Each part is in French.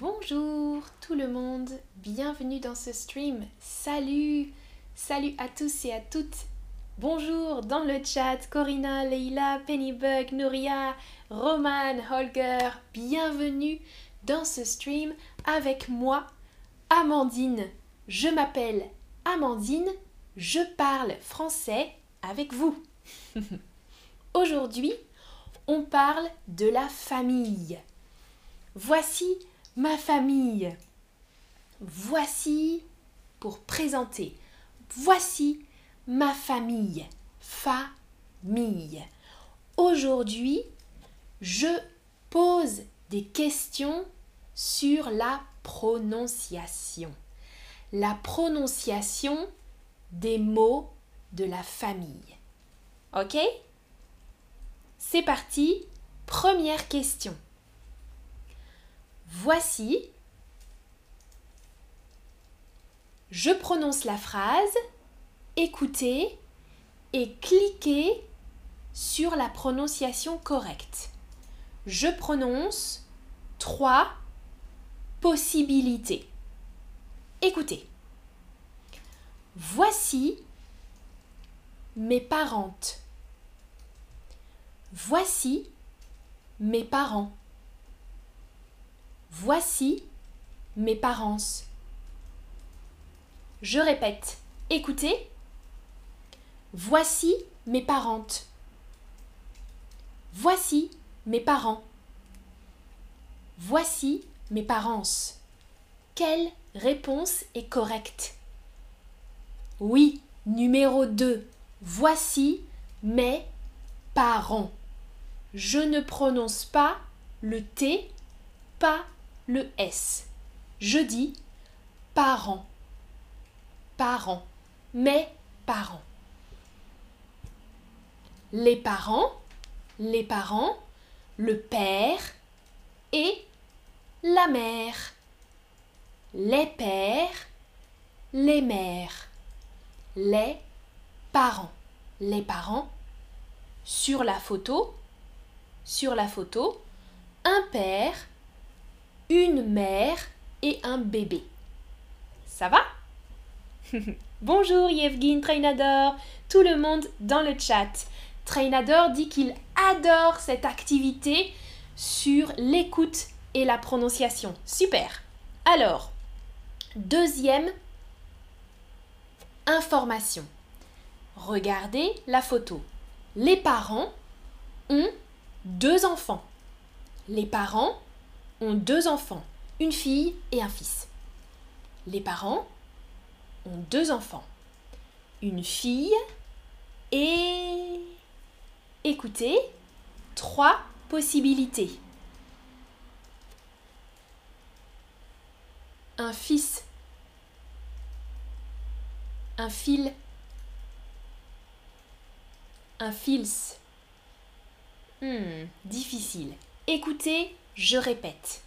Bonjour tout le monde, bienvenue dans ce stream. Salut, salut à tous et à toutes. Bonjour dans le chat, Corinna, Leila, Pennybug, Nouria, Roman, Holger. Bienvenue dans ce stream avec moi, Amandine. Je m'appelle Amandine, je parle français avec vous. Aujourd'hui, on parle de la famille. Voici ma famille. Voici, pour présenter, voici ma famille. Famille. Aujourd'hui, je pose des questions sur la prononciation. La prononciation des mots de la famille. Ok? C'est parti. Première question. Voici. Je prononce la phrase, écoutez et cliquez sur la prononciation correcte. Je prononce trois possibilités. Écoutez. Voici mes parentes. Voici mes parents. Voici mes parents. Je répète, écoutez. Voici mes parentes. Voici mes parents. Voici mes parents. Quelle réponse est correcte? Oui, numéro 2. Voici mes parents. Je ne prononce pas le T, pas le S. Je dis parents. Parents. Mes parents. Les parents, les parents, le père et la mère. Les pères, les mères. Les parents. Les parents. Sur la photo, sur la photo, un père, une mère et un bébé. Ça va? Bonjour Yevgin Trainador, tout le monde dans le chat. Trainador dit qu'il adore cette activité sur l'écoute et la prononciation. Super. Alors, deuxième information. Regardez la photo. Les parents ont deux enfants. Les parents ont deux enfants, une fille et un fils. Les parents ont deux enfants, une fille et... Écoutez, trois possibilités. Un fils, un fil, un fils. Hmm, difficile. Écoutez je répète.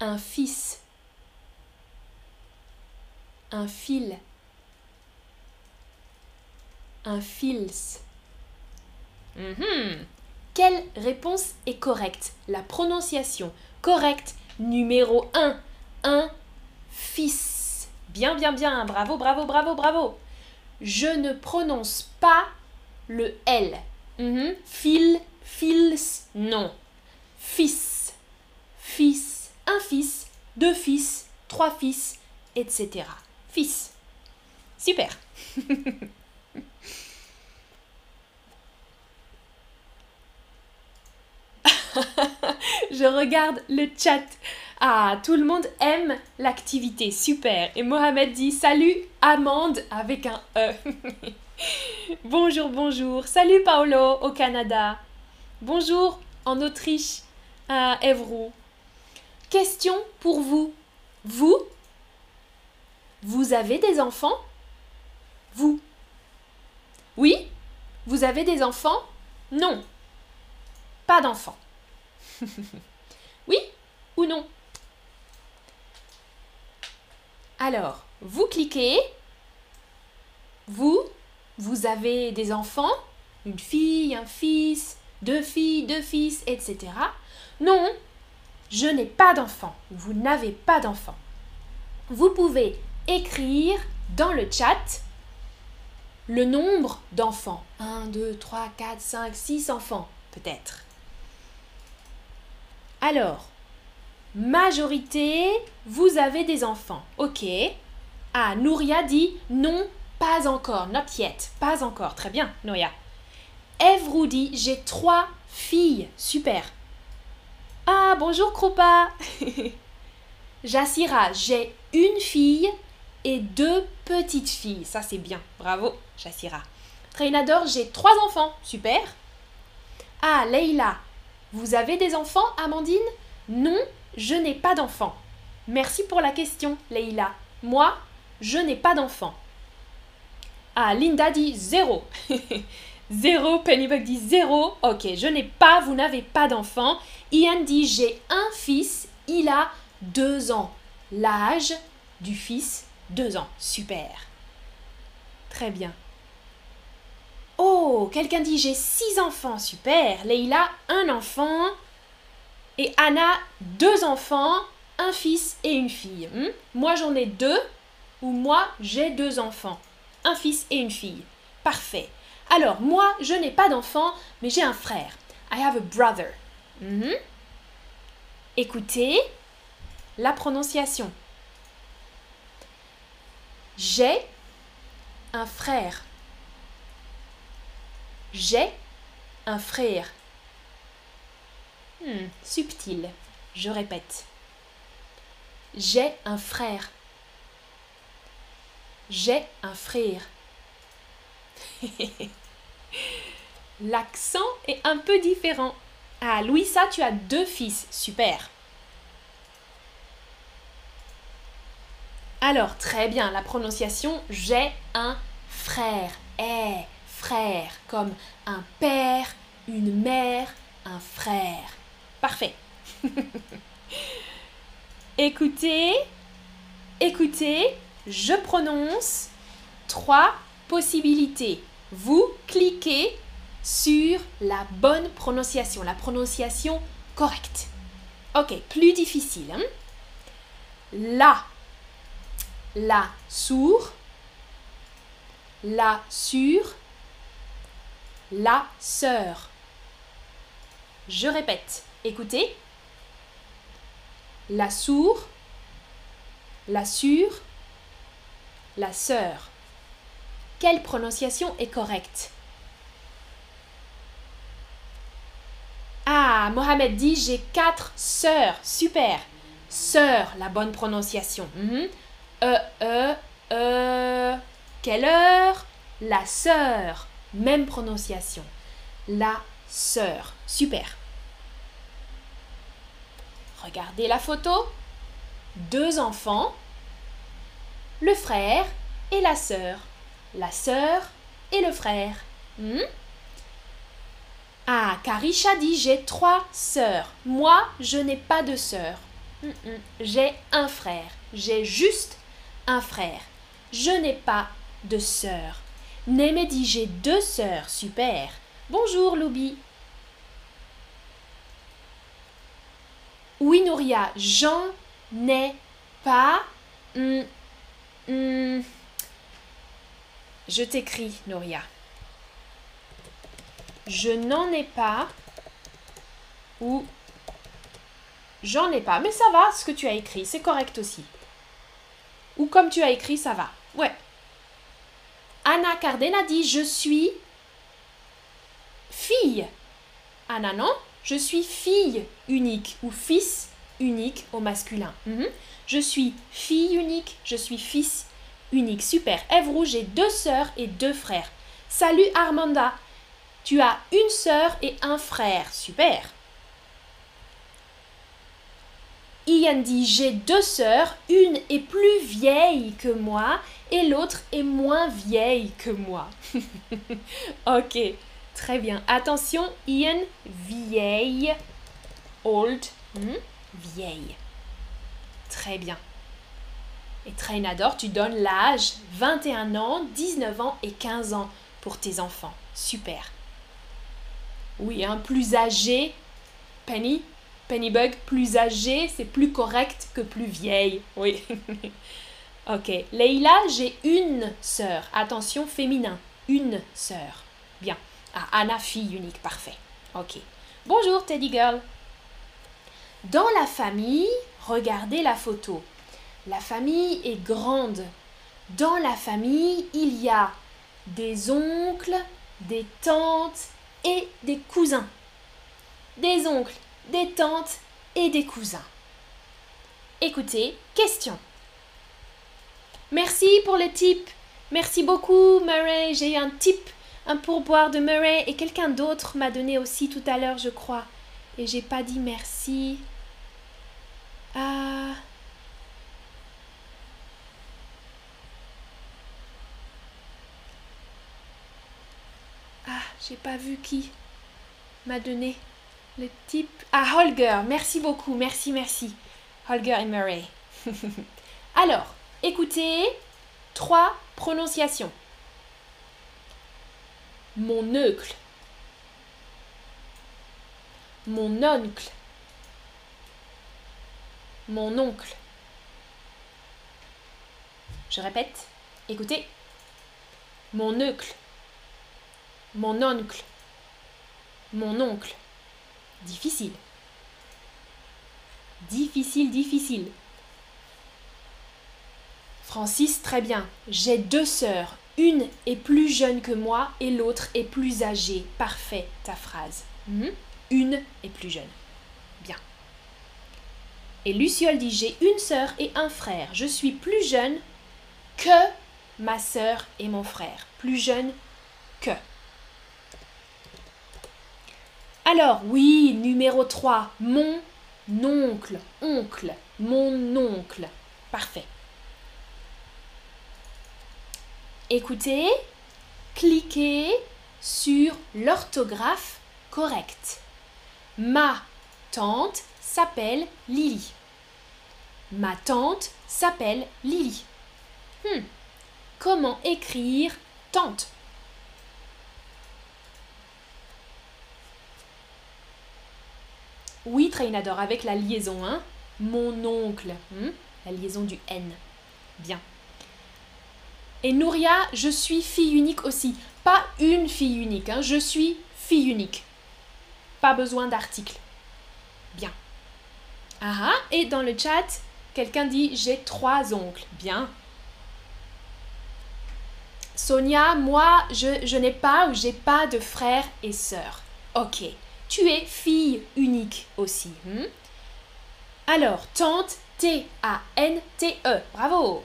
Un fils. Un fil. Un fils. Mhm. Quelle réponse est correcte? La prononciation correcte numéro 1. Un fils. Bien, bien, bien. Bravo, bravo, bravo, bravo. Je ne prononce pas le L. Mhm. Fil, fils, non fils, fils, un fils, deux fils, trois fils, etc. Fils. Super. Je regarde le chat. Ah, tout le monde aime l'activité. Super. Et Mohamed dit salut Amande avec un E. bonjour, bonjour. Salut Paolo au Canada. Bonjour en Autriche Évreux. Question pour vous. Vous Vous avez des enfants? Vous Oui Vous avez des enfants? Non. Pas d'enfants. oui ou non? Alors, vous cliquez. Vous, vous avez des enfants? Une fille, un fils, deux filles, deux fils, etc. Non, je n'ai pas d'enfant. Vous n'avez pas d'enfant. Vous pouvez écrire dans le chat le nombre d'enfants. 1, 2, 3, 4, 5, 6 enfants, peut-être. Alors, majorité, vous avez des enfants. Ok. Ah, Nouria dit non, pas encore, not yet, pas encore. Très bien, Nouria. Dit j'ai trois filles. Super. Ah, bonjour Krupa. Jassira, j'ai une fille et deux petites filles. Ça, c'est bien. Bravo, Jassira. Trainador, j'ai trois enfants. Super. Ah, Leila, vous avez des enfants, Amandine? Non, je n'ai pas d'enfants. Merci pour la question, Leila. Moi, je n'ai pas d'enfants. Ah, Linda dit zéro. zéro, Pennybug dit zéro. Ok, je n'ai pas, vous n'avez pas d'enfants. Ian dit j'ai un fils, il a deux ans. L'âge du fils, deux ans. Super. Très bien. Oh, quelqu'un dit j'ai six enfants. Super. Leila, un enfant. Et Anna, deux enfants, un fils et une fille. Hmm? Moi, j'en ai deux. Ou moi, j'ai deux enfants. Un fils et une fille. Parfait. Alors, moi, je n'ai pas d'enfant, mais j'ai un frère. I have a brother. Mhm. Écoutez la prononciation. J'ai un frère. J'ai un frère. Hmm, subtil. Je répète. J'ai un frère. J'ai un frère. L'accent est un peu différent. Ah, Louisa, tu as deux fils. Super. Alors, très bien, la prononciation j'ai un frère, Eh, frère, comme un père, une mère, un frère. Parfait. écoutez, écoutez, je prononce trois possibilité. Vous cliquez sur la bonne prononciation, la prononciation correcte. Ok, plus difficile. Hein. La, la sourd, la sur, la sœur. Je répète, écoutez. La sourd, la sur, la sœur. Quelle prononciation est correcte? Ah, Mohamed dit j'ai quatre sœurs. Super. Sœur, la bonne prononciation. Euh, euh, euh. Quelle heure? La sœur. Même prononciation. La sœur. Super. Regardez la photo. Deux enfants. Le frère et la sœur la sœur et le frère. Hmm? Ah, Karisha dit j'ai trois sœurs. Moi, je n'ai pas de sœur. Hmm, hmm. J'ai un frère. J'ai juste un frère. Je n'ai pas de sœur. Némé dit j'ai deux sœurs. Super. Bonjour, Loubi. Oui, Nouria, j'en ai pas. Je t'écris, Noria. Je n'en ai pas ou j'en ai pas. Mais ça va, ce que tu as écrit, c'est correct aussi. Ou comme tu as écrit, ça va. Ouais. Anna Cardena dit Je suis fille. Anna, non Je suis fille unique ou fils unique au masculin. Mhm. Je suis fille unique, je suis fils unique. Super. Ève Rouge, j'ai deux sœurs et deux frères. Salut Armanda. Tu as une sœur et un frère. Super. Ian dit j'ai deux sœurs, une est plus vieille que moi et l'autre est moins vieille que moi. ok, très bien. Attention, Ian, vieille, old, hmm, vieille. Très bien. Et Trainador, tu donnes l'âge 21 ans, 19 ans et 15 ans pour tes enfants. Super. Oui, un plus âgé, Penny, Pennybug, plus âgée, c'est plus correct que plus vieille. Oui. ok. Leila, j'ai une sœur. Attention, féminin. Une sœur. Bien. Ah, Anna, fille unique. Parfait. Ok. Bonjour, Teddy Girl. Dans la famille, regardez la photo. La famille est grande. Dans la famille, il y a des oncles, des tantes et des cousins. Des oncles, des tantes et des cousins. Écoutez, question. Merci pour le tip. Merci beaucoup, Murray. J'ai eu un tip, un pourboire de Murray et quelqu'un d'autre m'a donné aussi tout à l'heure, je crois. Et j'ai pas dit merci. Ah. Ah, j'ai pas vu qui m'a donné le type. Ah, Holger, merci beaucoup, merci, merci. Holger et Murray. Alors, écoutez, trois prononciations. Mon oncle. Mon oncle. Mon oncle. Je répète, écoutez. Mon oncle. Mon oncle. Mon oncle. Difficile. Difficile, difficile. Francis, très bien. J'ai deux sœurs. Une est plus jeune que moi et l'autre est plus âgée. Parfait, ta phrase. Mhm. Une est plus jeune. Bien. Et Luciole dit J'ai une sœur et un frère. Je suis plus jeune que ma sœur et mon frère. Plus jeune que. Alors, oui, numéro 3, mon oncle, oncle, mon oncle. Parfait. Écoutez, cliquez sur l'orthographe correcte. Ma tante s'appelle Lily. Ma tante s'appelle Lily. Hmm. Comment écrire tante? Oui, Trainador, avec la liaison, hein Mon oncle. Hmm? la liaison du N. Bien. Et Nouria, je suis fille unique aussi. Pas une fille unique, hein, je suis fille unique. Pas besoin d'article. Bien. Ah, et dans le chat, quelqu'un dit j'ai trois oncles. Bien. Sonia, moi, je, je n'ai pas ou j'ai pas de frères et sœurs. Ok. Tu es fille unique aussi. Hmm? Alors, tante, T-A-N-T-E. Bravo.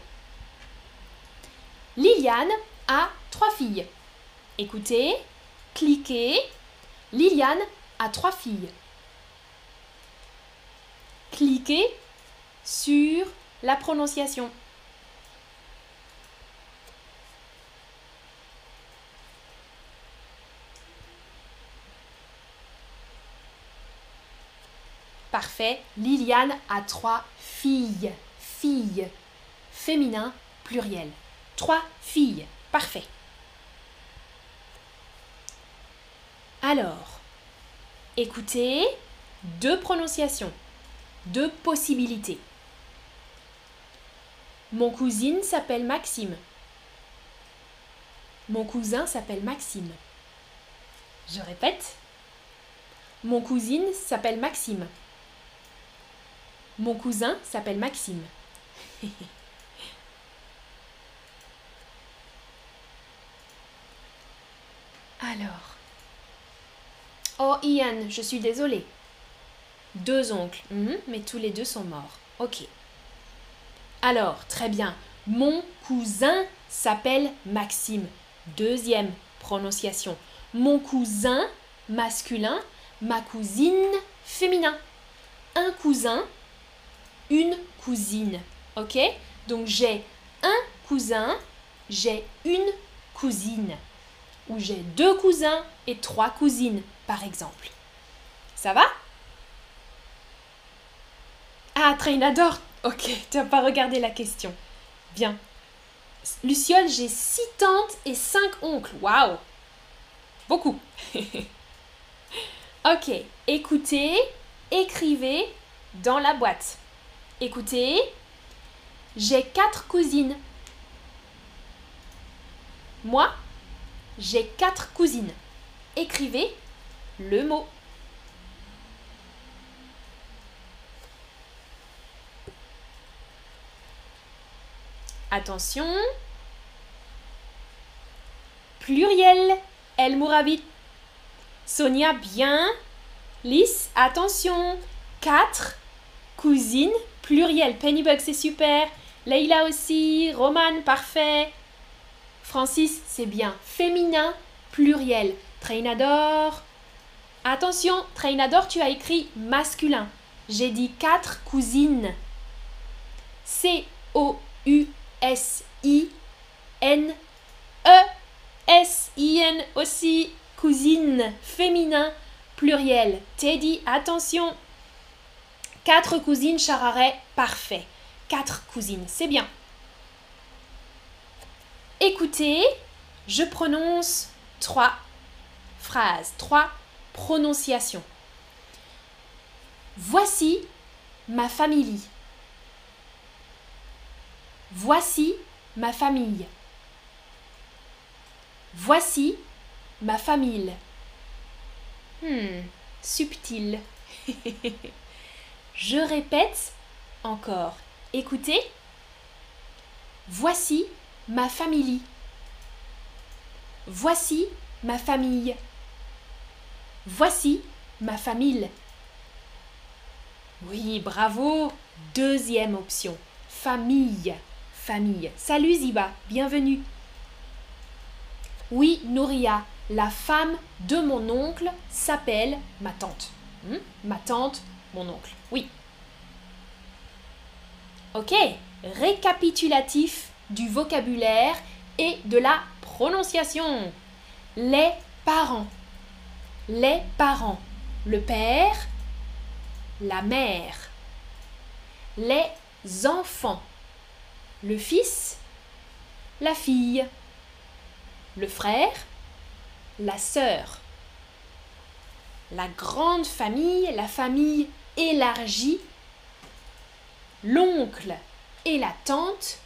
Liliane a trois filles. Écoutez, cliquez. Liliane a trois filles. Cliquez sur la prononciation. Liliane a trois filles. Filles. Féminin, pluriel. Trois filles. Parfait. Alors, écoutez, deux prononciations, deux possibilités. Mon cousine s'appelle Maxime. Mon cousin s'appelle Maxime. Je répète. Mon cousine s'appelle Maxime. Mon cousin s'appelle Maxime. Alors. Oh Ian, je suis désolée. Deux oncles, mhm, mais tous les deux sont morts. Ok. Alors, très bien. Mon cousin s'appelle Maxime. Deuxième prononciation. Mon cousin masculin, ma cousine féminin. Un cousin une cousine. Ok? Donc j'ai un cousin, j'ai une cousine. Ou j'ai deux cousins et trois cousines, par exemple. Ça va? Ah, Trainador Ok, tu n'as pas regardé la question. Bien. Luciole, j'ai six tantes et cinq oncles. Waouh Beaucoup. ok, écoutez écrivez dans la boîte. Écoutez, j'ai quatre cousines. Moi, j'ai quatre cousines. Écrivez le mot. Attention. Pluriel. El Mourabit. Sonia, bien. Lys, attention. Quatre cousines. Pluriel. Pennybug, c'est super. Leila aussi. Roman, parfait. Francis, c'est bien. Féminin, pluriel. Trainador. Attention, Trainador, tu as écrit masculin. J'ai dit quatre cousines. C-O-U-S-I-N-E. S-I-N aussi. Cousine, féminin, pluriel. Teddy, attention. Quatre cousines, Chararet, parfait. Quatre cousines, c'est bien. Écoutez, je prononce trois phrases, trois prononciations. Voici ma famille. Voici ma famille. Voici ma famille. Hmm, subtil. Je répète encore. Écoutez. Voici ma famille. Voici ma famille. Voici ma famille. Oui, bravo. Deuxième option. Famille. Famille. Salut Ziba, bienvenue. Oui, Nouria, la femme de mon oncle s'appelle ma tante. Hmm? Ma tante, mon oncle. Oui. Ok, récapitulatif du vocabulaire et de la prononciation. Les parents. Les parents. Le père, la mère. Les enfants. Le fils, la fille. Le frère, la sœur. La grande famille, la famille élargie. L'oncle et la tante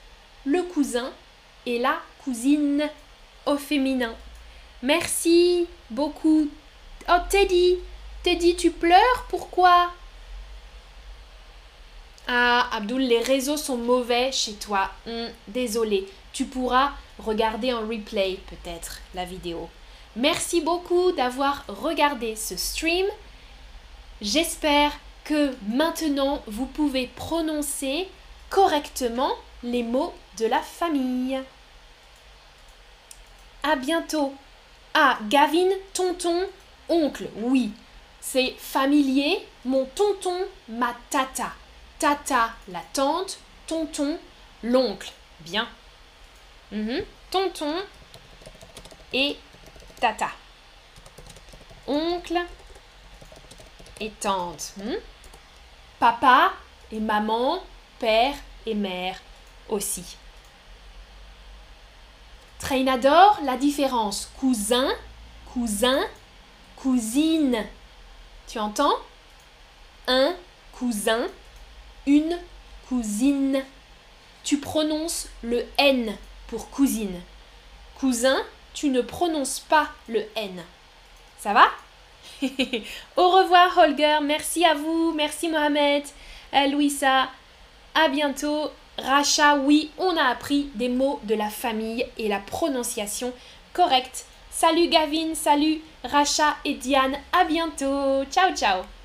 le cousin et la cousine au féminin. Merci beaucoup. Oh Teddy, Teddy, tu pleures Pourquoi? Ah, Abdul, les réseaux sont mauvais chez toi. Hum, désolé. Tu pourras regarder en replay peut-être la vidéo. Merci beaucoup d'avoir regardé ce stream. J'espère que maintenant vous pouvez prononcer correctement les mots de la famille. À bientôt. Ah, Gavin, tonton, oncle, oui. C'est familier, mon tonton, ma tata. Tata, la tante, tonton, l'oncle. Bien. Mhm. Tonton et tata. Oncle et tante. Hmm? Papa et maman, père et mère aussi. Trainador, la différence cousin, cousin, cousine. Tu entends? Un cousin, une cousine. Tu prononces le N pour cousine. Cousin, tu ne prononces pas le N. Ça va? Au revoir Holger, merci à vous, merci Mohamed, Louisa, à bientôt. Racha, oui, on a appris des mots de la famille et la prononciation correcte. Salut Gavin, salut Racha et Diane, à bientôt. Ciao ciao